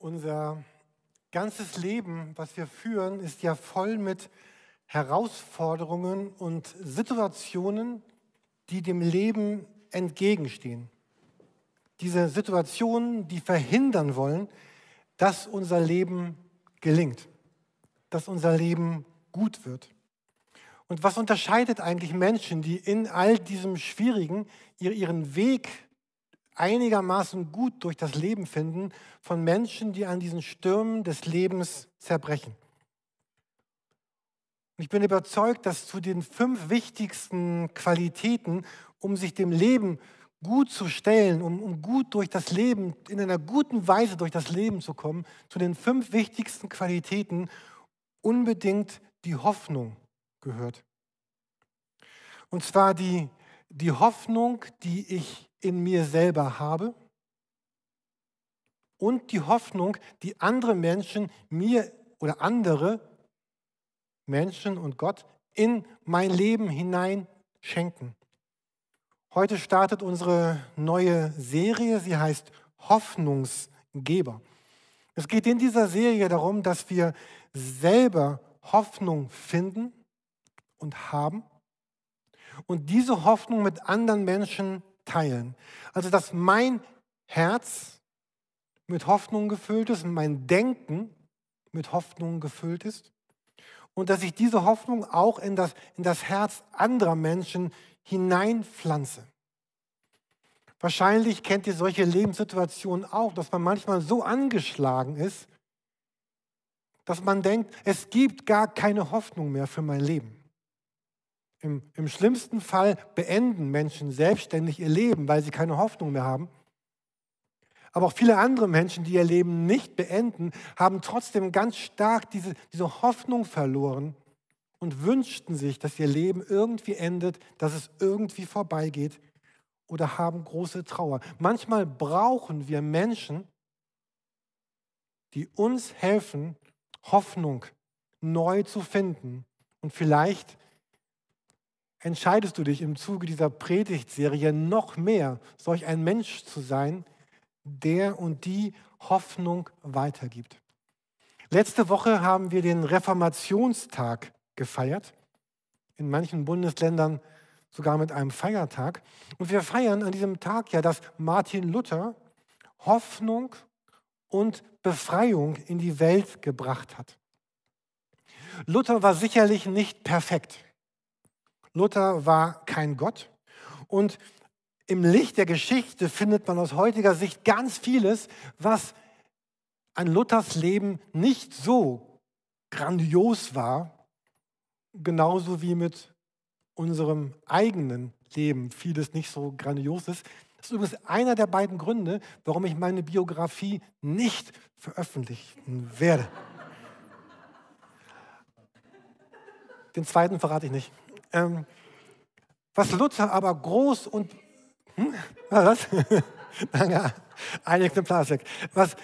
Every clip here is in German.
Unser ganzes Leben, was wir führen, ist ja voll mit Herausforderungen und Situationen, die dem Leben entgegenstehen. Diese Situationen, die verhindern wollen, dass unser Leben gelingt, dass unser Leben gut wird. Und was unterscheidet eigentlich Menschen, die in all diesem Schwierigen ihren Weg einigermaßen gut durch das Leben finden von Menschen, die an diesen Stürmen des Lebens zerbrechen. Und ich bin überzeugt, dass zu den fünf wichtigsten Qualitäten, um sich dem Leben gut zu stellen, um, um gut durch das Leben, in einer guten Weise durch das Leben zu kommen, zu den fünf wichtigsten Qualitäten unbedingt die Hoffnung gehört. Und zwar die, die Hoffnung, die ich in mir selber habe und die Hoffnung, die andere Menschen mir oder andere Menschen und Gott in mein Leben hinein schenken. Heute startet unsere neue Serie, sie heißt Hoffnungsgeber. Es geht in dieser Serie darum, dass wir selber Hoffnung finden und haben und diese Hoffnung mit anderen Menschen teilen. Also dass mein Herz mit Hoffnung gefüllt ist und mein Denken mit Hoffnung gefüllt ist und dass ich diese Hoffnung auch in das, in das Herz anderer Menschen hineinpflanze. Wahrscheinlich kennt ihr solche Lebenssituationen auch, dass man manchmal so angeschlagen ist, dass man denkt, es gibt gar keine Hoffnung mehr für mein Leben. Im, Im schlimmsten Fall beenden Menschen selbstständig ihr Leben, weil sie keine Hoffnung mehr haben. Aber auch viele andere Menschen, die ihr Leben nicht beenden, haben trotzdem ganz stark diese, diese Hoffnung verloren und wünschten sich, dass ihr Leben irgendwie endet, dass es irgendwie vorbeigeht oder haben große Trauer. Manchmal brauchen wir Menschen, die uns helfen, Hoffnung neu zu finden und vielleicht entscheidest du dich im Zuge dieser Predigtserie noch mehr, solch ein Mensch zu sein, der und die Hoffnung weitergibt. Letzte Woche haben wir den Reformationstag gefeiert, in manchen Bundesländern sogar mit einem Feiertag. Und wir feiern an diesem Tag ja, dass Martin Luther Hoffnung und Befreiung in die Welt gebracht hat. Luther war sicherlich nicht perfekt. Luther war kein Gott. Und im Licht der Geschichte findet man aus heutiger Sicht ganz vieles, was an Luthers Leben nicht so grandios war, genauso wie mit unserem eigenen Leben vieles nicht so grandios ist. Das ist übrigens einer der beiden Gründe, warum ich meine Biografie nicht veröffentlichen werde. Den zweiten verrate ich nicht. Ähm, was Luther aber groß und hm, was? Danke, ein Exemplar ist weg. Was,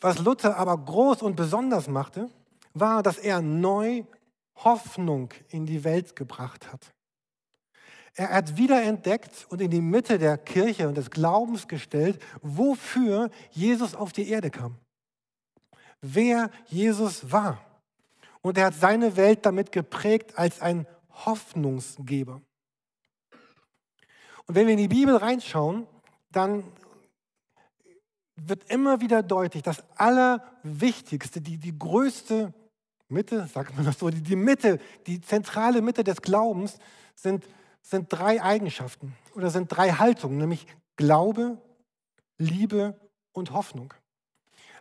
was Luther aber groß und besonders machte, war, dass er neu Hoffnung in die Welt gebracht hat. Er hat wiederentdeckt und in die Mitte der Kirche und des Glaubens gestellt, wofür Jesus auf die Erde kam. Wer Jesus war. Und er hat seine Welt damit geprägt als ein Hoffnungsgeber. Und wenn wir in die Bibel reinschauen, dann wird immer wieder deutlich, das Allerwichtigste, die, die größte Mitte, sagt man das so, die, die Mitte, die zentrale Mitte des Glaubens sind, sind drei Eigenschaften oder sind drei Haltungen, nämlich Glaube, Liebe und Hoffnung.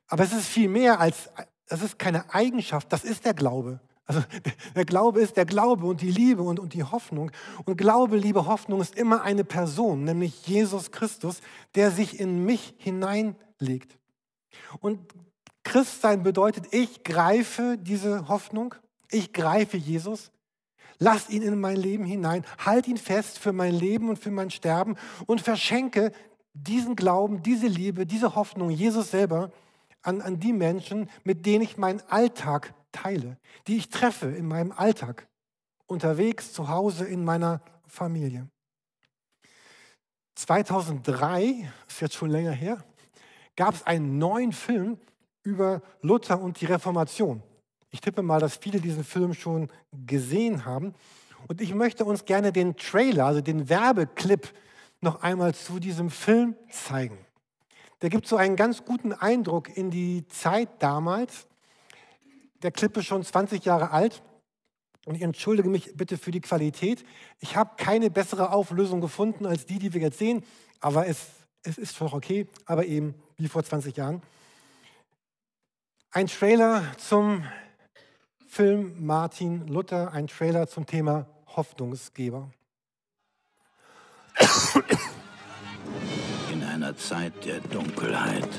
Aber es ist viel mehr als, es ist keine Eigenschaft, das ist der Glaube. Also der Glaube ist der Glaube und die Liebe und, und die Hoffnung. Und Glaube, Liebe, Hoffnung ist immer eine Person, nämlich Jesus Christus, der sich in mich hineinlegt. Und Christsein bedeutet, ich greife diese Hoffnung, ich greife Jesus, lass ihn in mein Leben hinein, halt ihn fest für mein Leben und für mein Sterben und verschenke diesen Glauben, diese Liebe, diese Hoffnung, Jesus selber an, an die Menschen, mit denen ich meinen Alltag teile, die ich treffe in meinem Alltag, unterwegs, zu Hause, in meiner Familie. 2003, ist jetzt schon länger her, gab es einen neuen Film über Luther und die Reformation. Ich tippe mal, dass viele diesen Film schon gesehen haben. Und ich möchte uns gerne den Trailer, also den Werbeclip, noch einmal zu diesem Film zeigen. Der gibt so einen ganz guten Eindruck in die Zeit damals. Der Clip ist schon 20 Jahre alt. Und ich entschuldige mich bitte für die Qualität. Ich habe keine bessere Auflösung gefunden als die, die wir jetzt sehen. Aber es, es ist schon okay, aber eben wie vor 20 Jahren. Ein Trailer zum Film Martin Luther, ein Trailer zum Thema Hoffnungsgeber. In einer Zeit der Dunkelheit,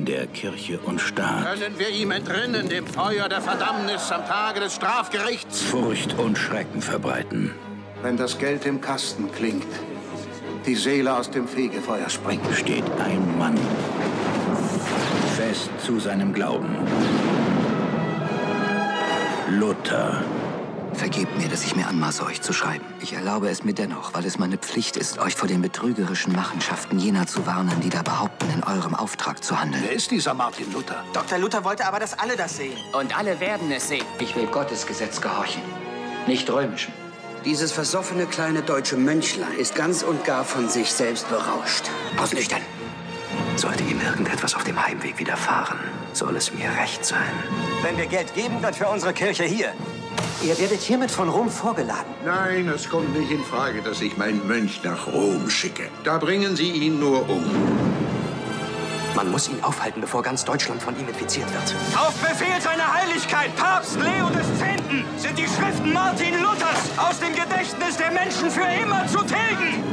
in der Kirche und Staat Können wir ihm entrinnen, dem Feuer der Verdammnis am Tage des Strafgerichts? Furcht und Schrecken verbreiten, Wenn das Geld im Kasten klingt, die Seele aus dem Fegefeuer springt. steht ein Mann fest zu seinem Glauben. Luther. Vergebt mir, dass ich mir anmaße, euch zu schreiben. Ich erlaube es mir dennoch, weil es meine Pflicht ist, euch vor den betrügerischen Machenschaften jener zu warnen, die da behaupten, in eurem Auftrag zu handeln. Wer ist dieser Martin Luther? Dr. Luther wollte aber, dass alle das sehen. Und alle werden es sehen. Ich will Gottes Gesetz gehorchen, nicht römischen. Dieses versoffene kleine deutsche Mönchlein ist ganz und gar von sich selbst berauscht. Ausnüchtern! Sollte ihm irgendetwas auf dem Heimweg widerfahren, soll es mir recht sein. Wenn wir Geld geben, dann für unsere Kirche hier. Ihr werdet hiermit von Rom vorgeladen. Nein, es kommt nicht in Frage, dass ich meinen Mönch nach Rom schicke. Da bringen Sie ihn nur um. Man muss ihn aufhalten, bevor ganz Deutschland von ihm infiziert wird. Auf Befehl seiner Heiligkeit, Papst Leo X. sind die Schriften Martin Luthers aus dem Gedächtnis der Menschen für immer zu tilgen.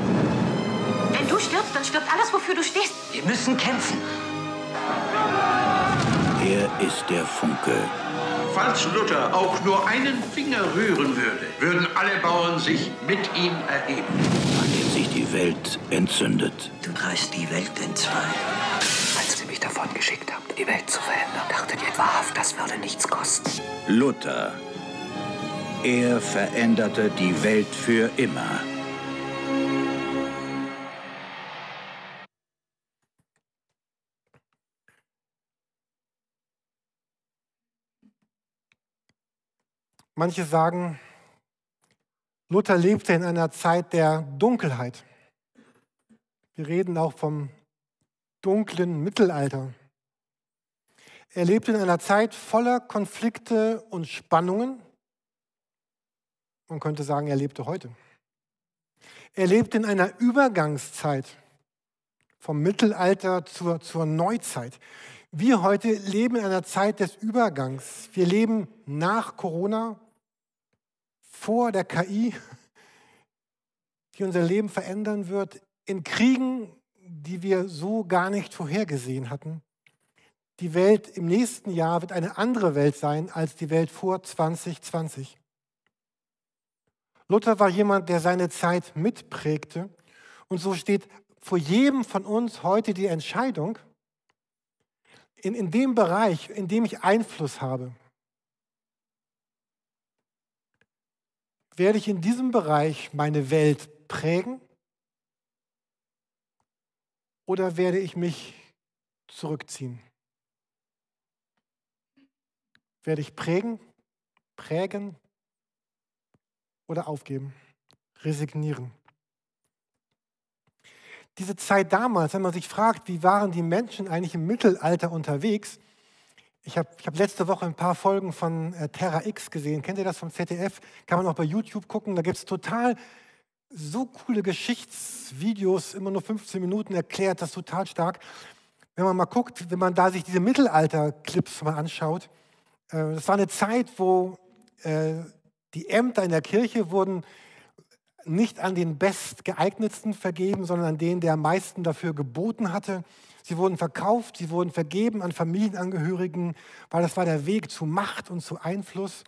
Wenn du stirbst, dann stirbt alles, wofür du stehst. Wir müssen kämpfen. Er ist der Funke. Falls Luther auch nur einen Finger rühren würde, würden alle Bauern sich mit ihm erheben. an dem sich die Welt entzündet. Du reißt die Welt in zwei. Als ihr mich davon geschickt habt, die Welt zu verändern, dachtet ihr wahrhaft, das würde nichts kosten. Luther. Er veränderte die Welt für immer. Manche sagen, Luther lebte in einer Zeit der Dunkelheit. Wir reden auch vom dunklen Mittelalter. Er lebte in einer Zeit voller Konflikte und Spannungen. Man könnte sagen, er lebte heute. Er lebte in einer Übergangszeit vom Mittelalter zur, zur Neuzeit. Wir heute leben in einer Zeit des Übergangs. Wir leben nach Corona, vor der KI, die unser Leben verändern wird, in Kriegen, die wir so gar nicht vorhergesehen hatten. Die Welt im nächsten Jahr wird eine andere Welt sein als die Welt vor 2020. Luther war jemand, der seine Zeit mitprägte. Und so steht vor jedem von uns heute die Entscheidung, in, in dem Bereich, in dem ich Einfluss habe, werde ich in diesem Bereich meine Welt prägen oder werde ich mich zurückziehen? Werde ich prägen, prägen oder aufgeben, resignieren? Diese Zeit damals, wenn man sich fragt, wie waren die Menschen eigentlich im Mittelalter unterwegs, ich habe ich hab letzte Woche ein paar Folgen von äh, Terra X gesehen. Kennt ihr das vom ZDF? Kann man auch bei YouTube gucken. Da gibt es total so coole Geschichtsvideos, immer nur 15 Minuten, erklärt das total stark. Wenn man mal guckt, wenn man da sich diese Mittelalter-Clips mal anschaut, äh, das war eine Zeit, wo äh, die Ämter in der Kirche wurden nicht an den bestgeeignetsten vergeben, sondern an den, der am meisten dafür geboten hatte. Sie wurden verkauft, sie wurden vergeben an Familienangehörigen, weil das war der Weg zu Macht und zu Einfluss.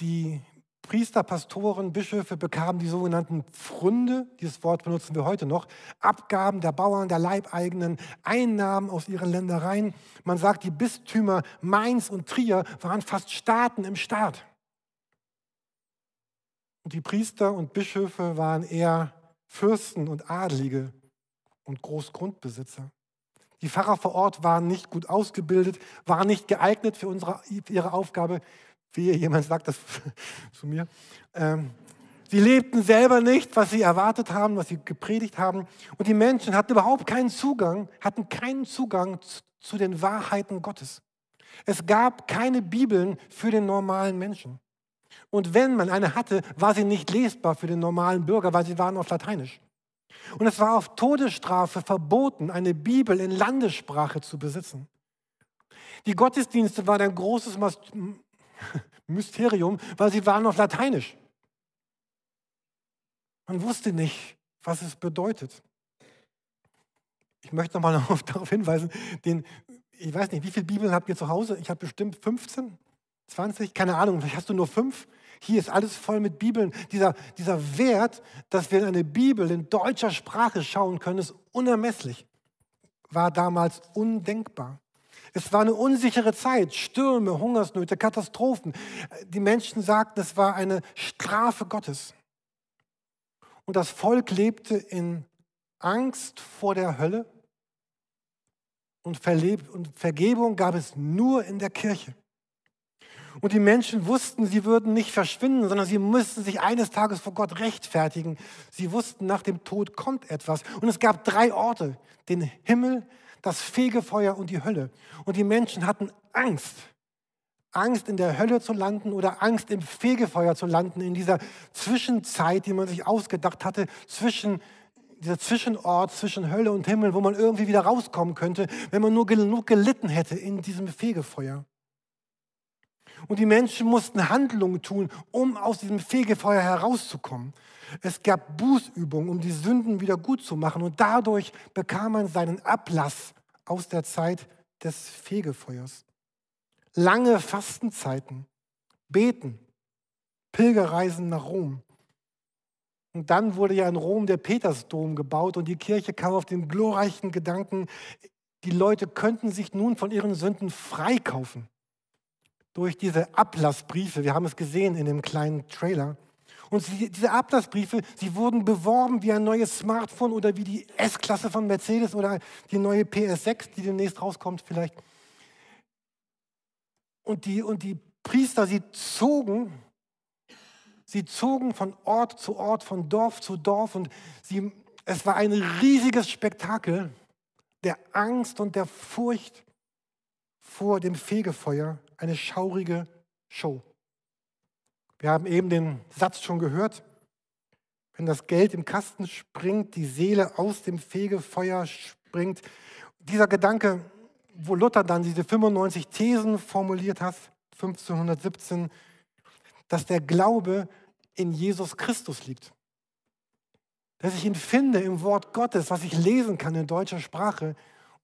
Die Priester, Pastoren, Bischöfe bekamen die sogenannten Pfründe, dieses Wort benutzen wir heute noch, Abgaben der Bauern, der Leibeigenen, Einnahmen aus ihren Ländereien. Man sagt, die Bistümer Mainz und Trier waren fast Staaten im Staat. Und die Priester und Bischöfe waren eher Fürsten und Adlige und Großgrundbesitzer. Die Pfarrer vor Ort waren nicht gut ausgebildet, waren nicht geeignet für unsere, ihre Aufgabe. Wie jemand sagt das zu mir. Ähm, sie lebten selber nicht, was sie erwartet haben, was sie gepredigt haben. Und die Menschen hatten überhaupt keinen Zugang, hatten keinen Zugang zu, zu den Wahrheiten Gottes. Es gab keine Bibeln für den normalen Menschen. Und wenn man eine hatte, war sie nicht lesbar für den normalen Bürger, weil sie waren auf Lateinisch. Und es war auf Todesstrafe verboten, eine Bibel in Landessprache zu besitzen. Die Gottesdienste waren ein großes Mysterium, weil sie waren auf Lateinisch. Man wusste nicht, was es bedeutet. Ich möchte nochmal darauf hinweisen, den, ich weiß nicht, wie viele Bibeln habt ihr zu Hause? Ich habe bestimmt 15, 20, keine Ahnung, vielleicht hast du nur fünf. Hier ist alles voll mit Bibeln. Dieser, dieser Wert, dass wir in eine Bibel in deutscher Sprache schauen können, ist unermesslich. War damals undenkbar. Es war eine unsichere Zeit, Stürme, Hungersnöte, Katastrophen. Die Menschen sagten, es war eine Strafe Gottes. Und das Volk lebte in Angst vor der Hölle und Vergebung gab es nur in der Kirche. Und die Menschen wussten, sie würden nicht verschwinden, sondern sie müssten sich eines Tages vor Gott rechtfertigen. Sie wussten, nach dem Tod kommt etwas. Und es gab drei Orte, den Himmel, das Fegefeuer und die Hölle. Und die Menschen hatten Angst. Angst in der Hölle zu landen oder Angst im Fegefeuer zu landen, in dieser Zwischenzeit, die man sich ausgedacht hatte, zwischen dieser Zwischenort zwischen Hölle und Himmel, wo man irgendwie wieder rauskommen könnte, wenn man nur genug gelitten hätte in diesem Fegefeuer. Und die Menschen mussten Handlungen tun, um aus diesem Fegefeuer herauszukommen. Es gab Bußübungen, um die Sünden wieder gut zu machen. Und dadurch bekam man seinen Ablass aus der Zeit des Fegefeuers. Lange Fastenzeiten, Beten, Pilgerreisen nach Rom. Und dann wurde ja in Rom der Petersdom gebaut und die Kirche kam auf den glorreichen Gedanken, die Leute könnten sich nun von ihren Sünden freikaufen durch diese Ablassbriefe. Wir haben es gesehen in dem kleinen Trailer. Und diese Ablassbriefe, sie wurden beworben wie ein neues Smartphone oder wie die S-Klasse von Mercedes oder die neue PS6, die demnächst rauskommt vielleicht. Und die, und die Priester, sie zogen, sie zogen von Ort zu Ort, von Dorf zu Dorf und sie, es war ein riesiges Spektakel der Angst und der Furcht vor dem Fegefeuer eine schaurige Show. Wir haben eben den Satz schon gehört. Wenn das Geld im Kasten springt, die Seele aus dem Fegefeuer springt. Dieser Gedanke, wo Luther dann diese 95 Thesen formuliert hat, 1517, dass der Glaube in Jesus Christus liegt. Dass ich ihn finde im Wort Gottes, was ich lesen kann in deutscher Sprache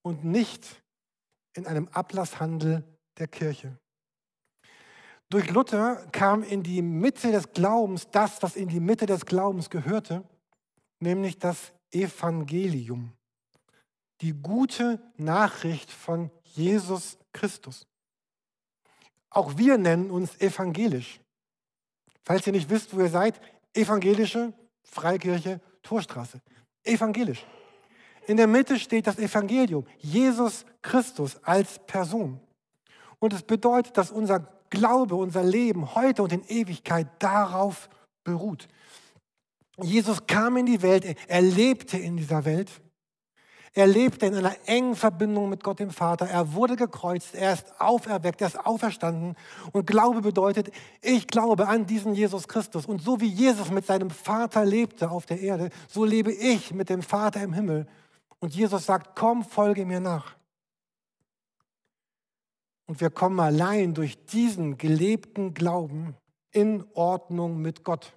und nicht in einem Ablasshandel der Kirche. Durch Luther kam in die Mitte des Glaubens das, was in die Mitte des Glaubens gehörte, nämlich das Evangelium, die gute Nachricht von Jesus Christus. Auch wir nennen uns evangelisch. Falls ihr nicht wisst, wo ihr seid, evangelische Freikirche Torstraße. Evangelisch. In der Mitte steht das Evangelium, Jesus Christus als Person. Und es bedeutet, dass unser Glaube, unser Leben heute und in Ewigkeit darauf beruht. Jesus kam in die Welt, er lebte in dieser Welt. Er lebte in einer engen Verbindung mit Gott dem Vater. Er wurde gekreuzt, er ist auferweckt, er ist auferstanden. Und Glaube bedeutet, ich glaube an diesen Jesus Christus. Und so wie Jesus mit seinem Vater lebte auf der Erde, so lebe ich mit dem Vater im Himmel. Und Jesus sagt, komm, folge mir nach. Und wir kommen allein durch diesen gelebten Glauben in Ordnung mit Gott.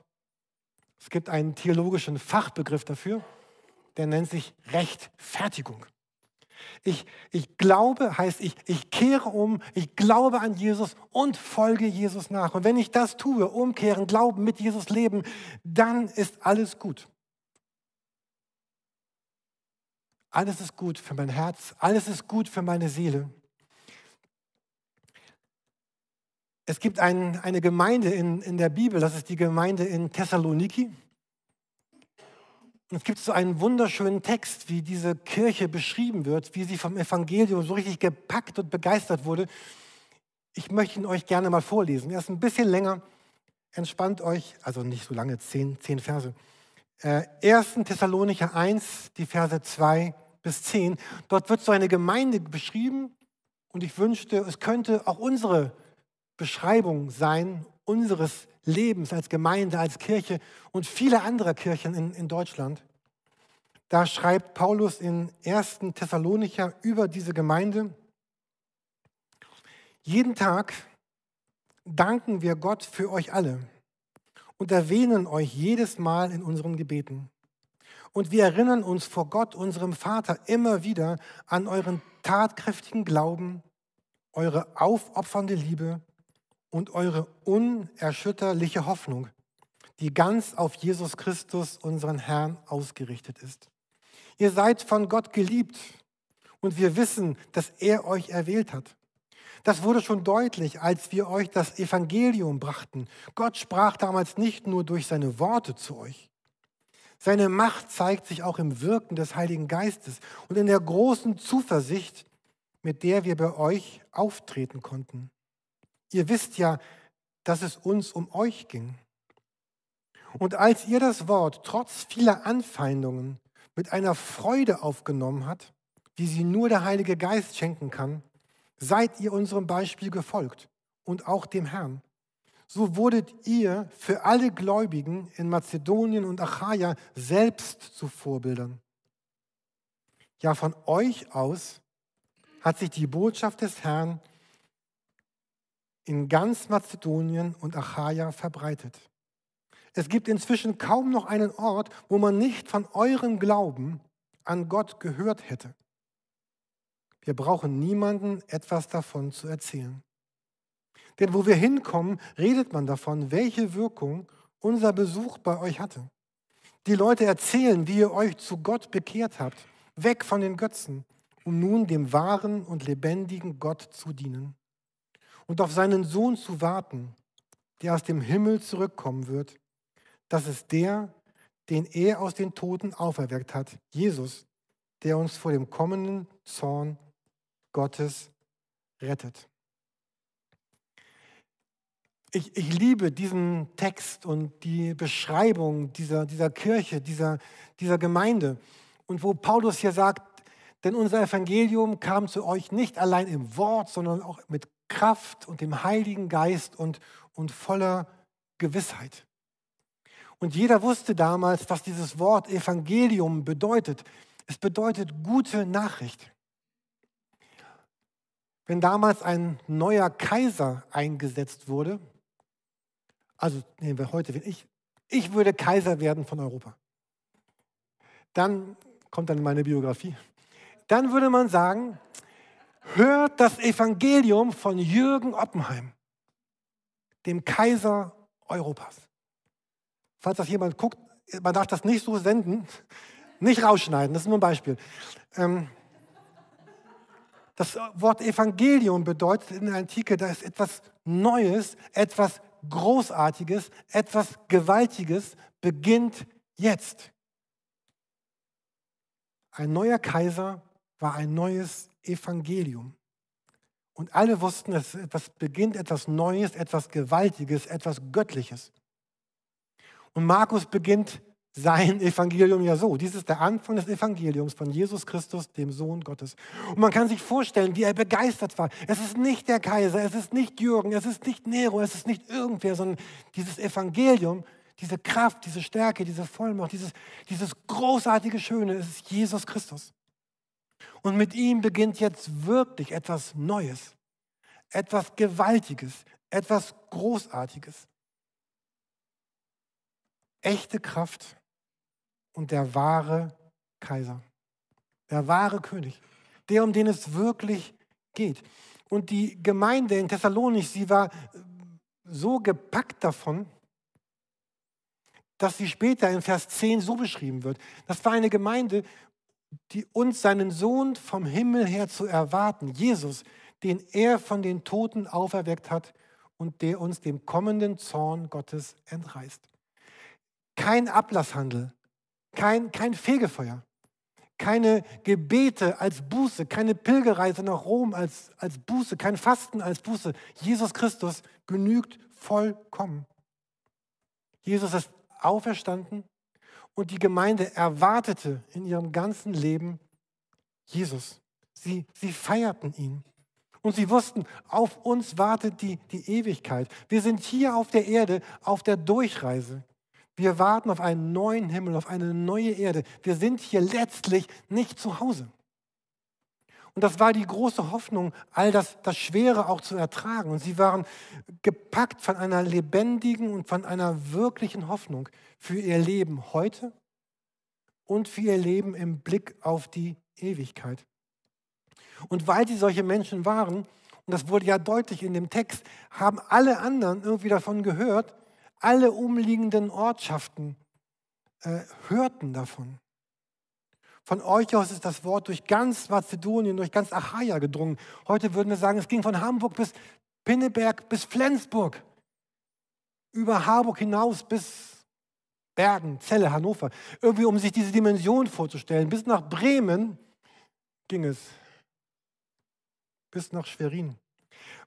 Es gibt einen theologischen Fachbegriff dafür, der nennt sich Rechtfertigung. Ich, ich glaube heißt, ich, ich kehre um, ich glaube an Jesus und folge Jesus nach. Und wenn ich das tue, umkehren, glauben, mit Jesus leben, dann ist alles gut. Alles ist gut für mein Herz, alles ist gut für meine Seele. Es gibt ein, eine Gemeinde in, in der Bibel, das ist die Gemeinde in Thessaloniki. Und es gibt so einen wunderschönen Text, wie diese Kirche beschrieben wird, wie sie vom Evangelium so richtig gepackt und begeistert wurde. Ich möchte ihn euch gerne mal vorlesen. Er ist ein bisschen länger. Entspannt euch, also nicht so lange, zehn, zehn Verse. Äh, 1. Thessalonicher 1, die Verse 2 bis 10. Dort wird so eine Gemeinde beschrieben und ich wünschte, es könnte auch unsere Beschreibung sein, unseres Lebens als Gemeinde, als Kirche und viele andere Kirchen in, in Deutschland. Da schreibt Paulus in 1. Thessalonicher über diese Gemeinde, jeden Tag danken wir Gott für euch alle und erwähnen euch jedes Mal in unseren Gebeten. Und wir erinnern uns vor Gott, unserem Vater, immer wieder an euren tatkräftigen Glauben, eure aufopfernde Liebe und eure unerschütterliche Hoffnung, die ganz auf Jesus Christus, unseren Herrn, ausgerichtet ist. Ihr seid von Gott geliebt und wir wissen, dass er euch erwählt hat. Das wurde schon deutlich, als wir euch das Evangelium brachten. Gott sprach damals nicht nur durch seine Worte zu euch. Seine Macht zeigt sich auch im Wirken des Heiligen Geistes und in der großen Zuversicht, mit der wir bei euch auftreten konnten. Ihr wisst ja, dass es uns um euch ging. Und als ihr das Wort trotz vieler Anfeindungen mit einer Freude aufgenommen habt, wie sie nur der Heilige Geist schenken kann, seid ihr unserem Beispiel gefolgt und auch dem Herrn. So wurdet ihr für alle Gläubigen in Mazedonien und Achaia selbst zu Vorbildern. Ja, von euch aus hat sich die Botschaft des Herrn in ganz Mazedonien und Achaia verbreitet. Es gibt inzwischen kaum noch einen Ort, wo man nicht von eurem Glauben an Gott gehört hätte. Wir brauchen niemanden etwas davon zu erzählen. Denn wo wir hinkommen, redet man davon, welche Wirkung unser Besuch bei euch hatte. Die Leute erzählen, wie ihr euch zu Gott bekehrt habt, weg von den Götzen, um nun dem wahren und lebendigen Gott zu dienen und auf seinen Sohn zu warten, der aus dem Himmel zurückkommen wird. Das ist der, den er aus den Toten auferweckt hat, Jesus, der uns vor dem kommenden Zorn Gottes rettet. Ich, ich, liebe diesen Text und die Beschreibung dieser, dieser Kirche, dieser, dieser Gemeinde. Und wo Paulus hier sagt, denn unser Evangelium kam zu euch nicht allein im Wort, sondern auch mit Kraft und dem Heiligen Geist und, und voller Gewissheit. Und jeder wusste damals, was dieses Wort Evangelium bedeutet. Es bedeutet gute Nachricht. Wenn damals ein neuer Kaiser eingesetzt wurde, also nehmen wir heute, wenn ich, ich würde Kaiser werden von Europa, dann kommt dann meine Biografie, dann würde man sagen, hört das Evangelium von Jürgen Oppenheim, dem Kaiser Europas. Falls das jemand guckt, man darf das nicht so senden, nicht rausschneiden, das ist nur ein Beispiel. Ähm, das Wort Evangelium bedeutet in der Antike, da ist etwas Neues, etwas Großartiges, etwas Gewaltiges beginnt jetzt. Ein neuer Kaiser war ein neues Evangelium. Und alle wussten, es etwas beginnt, etwas Neues, etwas Gewaltiges, etwas Göttliches. Und Markus beginnt sein Evangelium ja so. Dies ist der Anfang des Evangeliums von Jesus Christus, dem Sohn Gottes. Und man kann sich vorstellen, wie er begeistert war. Es ist nicht der Kaiser, es ist nicht Jürgen, es ist nicht Nero, es ist nicht irgendwer, sondern dieses Evangelium, diese Kraft, diese Stärke, diese Vollmacht, dieses, dieses großartige Schöne, es ist Jesus Christus. Und mit ihm beginnt jetzt wirklich etwas Neues, etwas Gewaltiges, etwas Großartiges. Echte Kraft und der wahre Kaiser, der wahre König, der, um den es wirklich geht. Und die Gemeinde in Thessalonich, sie war so gepackt davon, dass sie später in Vers 10 so beschrieben wird. Das war eine Gemeinde, die uns seinen Sohn vom Himmel her zu erwarten, Jesus, den er von den Toten auferweckt hat und der uns dem kommenden Zorn Gottes entreißt. Kein Ablasshandel, kein, kein Fegefeuer, keine Gebete als Buße, keine Pilgerreise nach Rom als, als Buße, kein Fasten als Buße. Jesus Christus genügt vollkommen. Jesus ist auferstanden und die Gemeinde erwartete in ihrem ganzen Leben Jesus. Sie, sie feierten ihn. Und sie wussten, auf uns wartet die, die Ewigkeit. Wir sind hier auf der Erde auf der Durchreise. Wir warten auf einen neuen Himmel, auf eine neue Erde. Wir sind hier letztlich nicht zu Hause. Und das war die große Hoffnung, all das, das Schwere auch zu ertragen. Und sie waren gepackt von einer lebendigen und von einer wirklichen Hoffnung für ihr Leben heute und für ihr Leben im Blick auf die Ewigkeit. Und weil sie solche Menschen waren, und das wurde ja deutlich in dem Text, haben alle anderen irgendwie davon gehört, alle umliegenden Ortschaften äh, hörten davon. Von euch aus ist das Wort durch ganz Mazedonien, durch ganz Achaia gedrungen. Heute würden wir sagen, es ging von Hamburg bis Pinneberg bis Flensburg, über Harburg hinaus bis Bergen, Celle, Hannover. Irgendwie, um sich diese Dimension vorzustellen. Bis nach Bremen ging es. Bis nach Schwerin.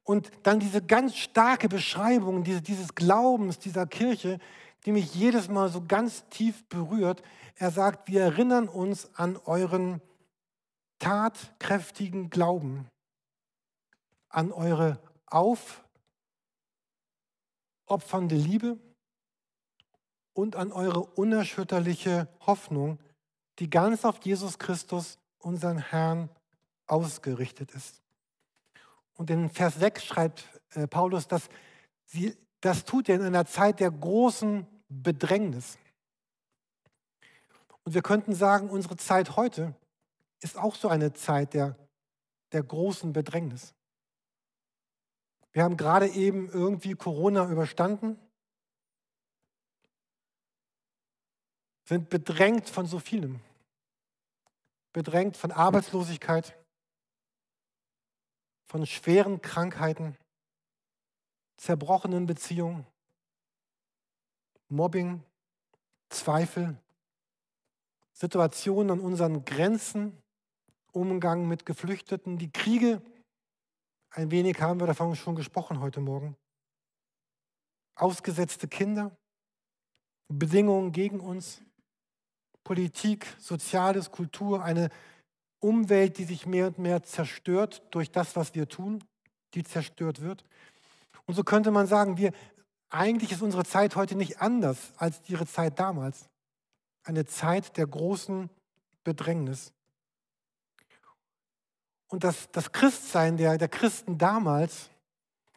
Und dann diese ganz starke Beschreibung diese, dieses Glaubens dieser Kirche, die mich jedes Mal so ganz tief berührt. Er sagt, wir erinnern uns an euren tatkräftigen Glauben, an eure aufopfernde Liebe und an eure unerschütterliche Hoffnung, die ganz auf Jesus Christus, unseren Herrn, ausgerichtet ist. Und in Vers 6 schreibt äh, Paulus, dass sie das tut er in einer Zeit der großen Bedrängnis. Und wir könnten sagen, unsere Zeit heute ist auch so eine Zeit der, der großen Bedrängnis. Wir haben gerade eben irgendwie Corona überstanden, sind bedrängt von so vielem. Bedrängt von Arbeitslosigkeit, von schweren Krankheiten, zerbrochenen Beziehungen, Mobbing, Zweifel, Situationen an unseren Grenzen, Umgang mit Geflüchteten, die Kriege. Ein wenig haben wir davon schon gesprochen heute Morgen. Ausgesetzte Kinder, Bedingungen gegen uns, Politik, Soziales, Kultur, eine Umwelt, die sich mehr und mehr zerstört durch das, was wir tun, die zerstört wird. Und so könnte man sagen, wir, eigentlich ist unsere Zeit heute nicht anders als ihre Zeit damals. Eine Zeit der großen Bedrängnis. Und das, das Christsein der, der Christen damals,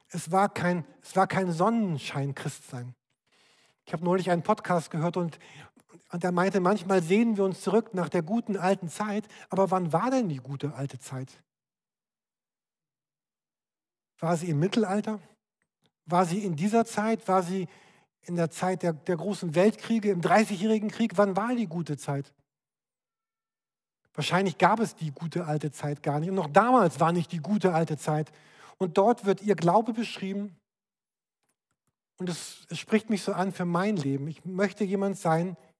es war kein, es war kein Sonnenschein-Christsein. Ich habe neulich einen Podcast gehört und, und er meinte, manchmal sehen wir uns zurück nach der guten alten Zeit, aber wann war denn die gute alte Zeit? War sie im Mittelalter? War sie in dieser Zeit? War sie in der Zeit der, der großen Weltkriege, im Dreißigjährigen Krieg? Wann war die gute Zeit? Wahrscheinlich gab es die gute alte Zeit gar nicht. Und noch damals war nicht die gute alte Zeit. Und dort wird ihr Glaube beschrieben. Und es, es spricht mich so an für mein Leben. Ich möchte jemand sein, der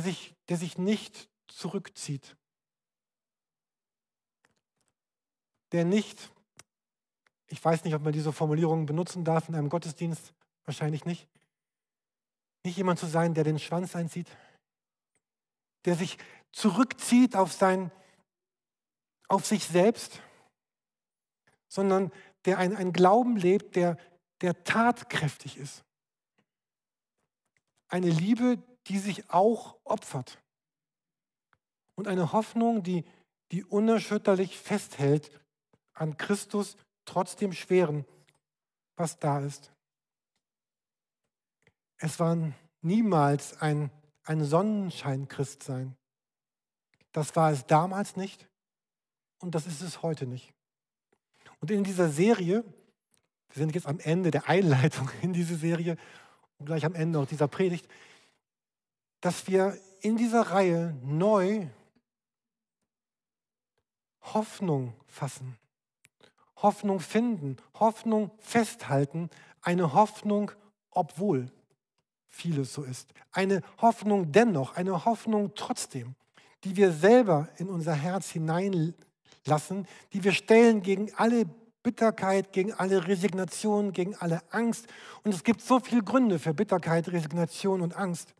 sich, der sich nicht zurückzieht. Der nicht ich weiß nicht, ob man diese Formulierung benutzen darf in einem Gottesdienst, wahrscheinlich nicht. Nicht jemand zu sein, der den Schwanz einzieht, der sich zurückzieht auf, sein, auf sich selbst, sondern der ein, ein Glauben lebt, der, der tatkräftig ist. Eine Liebe, die sich auch opfert. Und eine Hoffnung, die, die unerschütterlich festhält an Christus trotz dem Schweren, was da ist. Es war niemals ein, ein Sonnenschein-Christsein. Das war es damals nicht und das ist es heute nicht. Und in dieser Serie, wir sind jetzt am Ende der Einleitung in diese Serie und gleich am Ende auch dieser Predigt, dass wir in dieser Reihe neu Hoffnung fassen. Hoffnung finden, Hoffnung festhalten, eine Hoffnung obwohl vieles so ist. Eine Hoffnung dennoch, eine Hoffnung trotzdem, die wir selber in unser Herz hineinlassen, die wir stellen gegen alle Bitterkeit, gegen alle Resignation, gegen alle Angst. Und es gibt so viele Gründe für Bitterkeit, Resignation und Angst.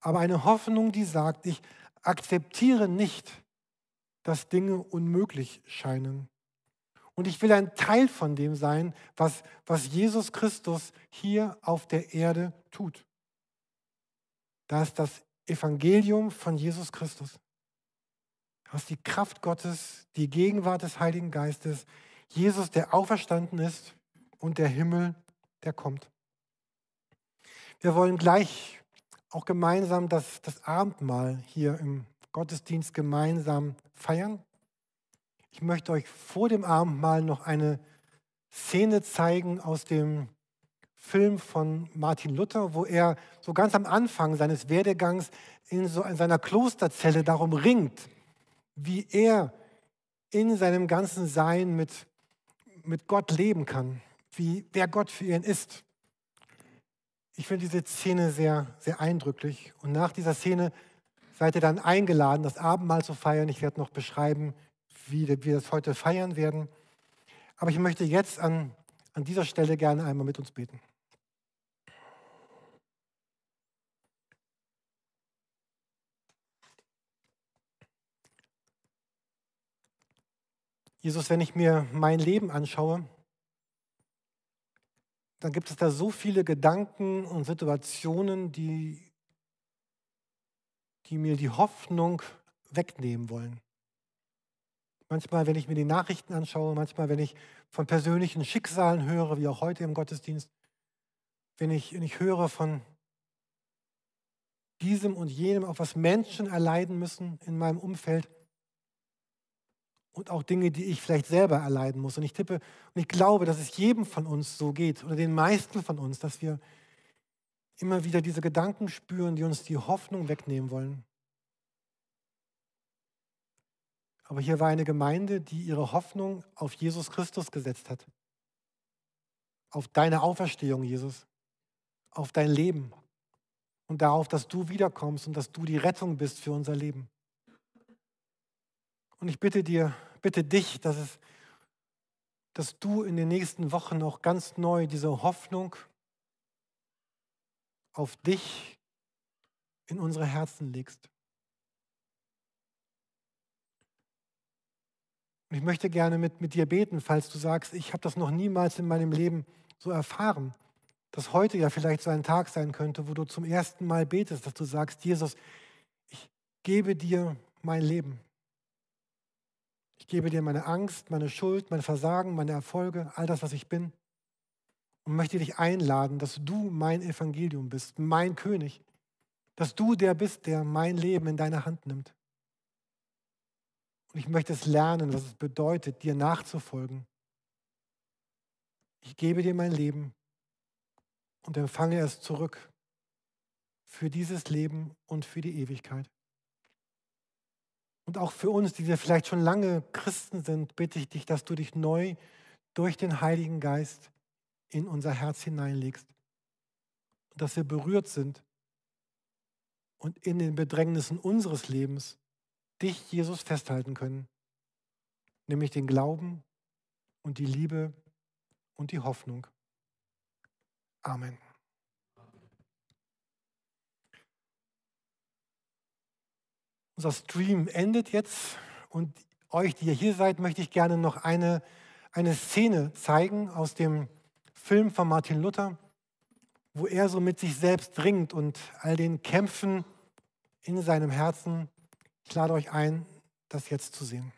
Aber eine Hoffnung, die sagt, ich akzeptiere nicht, dass Dinge unmöglich scheinen. Und ich will ein Teil von dem sein, was, was Jesus Christus hier auf der Erde tut. Da ist das Evangelium von Jesus Christus. Das ist die Kraft Gottes, die Gegenwart des Heiligen Geistes, Jesus, der auferstanden ist und der Himmel, der kommt. Wir wollen gleich auch gemeinsam das, das Abendmahl hier im Gottesdienst gemeinsam feiern. Ich möchte euch vor dem Abendmahl noch eine Szene zeigen aus dem Film von Martin Luther, wo er so ganz am Anfang seines Werdegangs in, so, in seiner Klosterzelle darum ringt, wie er in seinem ganzen Sein mit, mit Gott leben kann, wie, wer Gott für ihn ist. Ich finde diese Szene sehr, sehr eindrücklich. Und nach dieser Szene seid ihr dann eingeladen, das Abendmahl zu feiern. Ich werde noch beschreiben, wie wir das heute feiern werden. Aber ich möchte jetzt an, an dieser Stelle gerne einmal mit uns beten. Jesus, wenn ich mir mein Leben anschaue, dann gibt es da so viele Gedanken und Situationen, die, die mir die Hoffnung wegnehmen wollen. Manchmal, wenn ich mir die Nachrichten anschaue, manchmal, wenn ich von persönlichen Schicksalen höre, wie auch heute im Gottesdienst, wenn ich, wenn ich höre von diesem und jenem, auch was Menschen erleiden müssen in meinem Umfeld, und auch Dinge, die ich vielleicht selber erleiden muss. Und ich tippe und ich glaube, dass es jedem von uns so geht oder den meisten von uns, dass wir immer wieder diese Gedanken spüren, die uns die Hoffnung wegnehmen wollen. Aber hier war eine Gemeinde, die ihre Hoffnung auf Jesus Christus gesetzt hat. Auf deine Auferstehung, Jesus. Auf dein Leben. Und darauf, dass du wiederkommst und dass du die Rettung bist für unser Leben. Und ich bitte dir, bitte dich, dass, es, dass du in den nächsten Wochen auch ganz neu diese Hoffnung auf dich in unsere Herzen legst. Und ich möchte gerne mit, mit dir beten, falls du sagst, ich habe das noch niemals in meinem Leben so erfahren, dass heute ja vielleicht so ein Tag sein könnte, wo du zum ersten Mal betest, dass du sagst, Jesus, ich gebe dir mein Leben. Ich gebe dir meine Angst, meine Schuld, mein Versagen, meine Erfolge, all das, was ich bin. Und möchte dich einladen, dass du mein Evangelium bist, mein König. Dass du der bist, der mein Leben in deine Hand nimmt. Und ich möchte es lernen, was es bedeutet, dir nachzufolgen. Ich gebe dir mein Leben und empfange es zurück für dieses Leben und für die Ewigkeit. Und auch für uns, die wir vielleicht schon lange Christen sind, bitte ich dich, dass du dich neu durch den Heiligen Geist in unser Herz hineinlegst. Und dass wir berührt sind und in den Bedrängnissen unseres Lebens dich, Jesus, festhalten können. Nämlich den Glauben und die Liebe und die Hoffnung. Amen. Unser Stream endet jetzt und euch, die ihr hier seid, möchte ich gerne noch eine, eine Szene zeigen aus dem Film von Martin Luther, wo er so mit sich selbst ringt und all den Kämpfen in seinem Herzen. Ich lade euch ein, das jetzt zu sehen.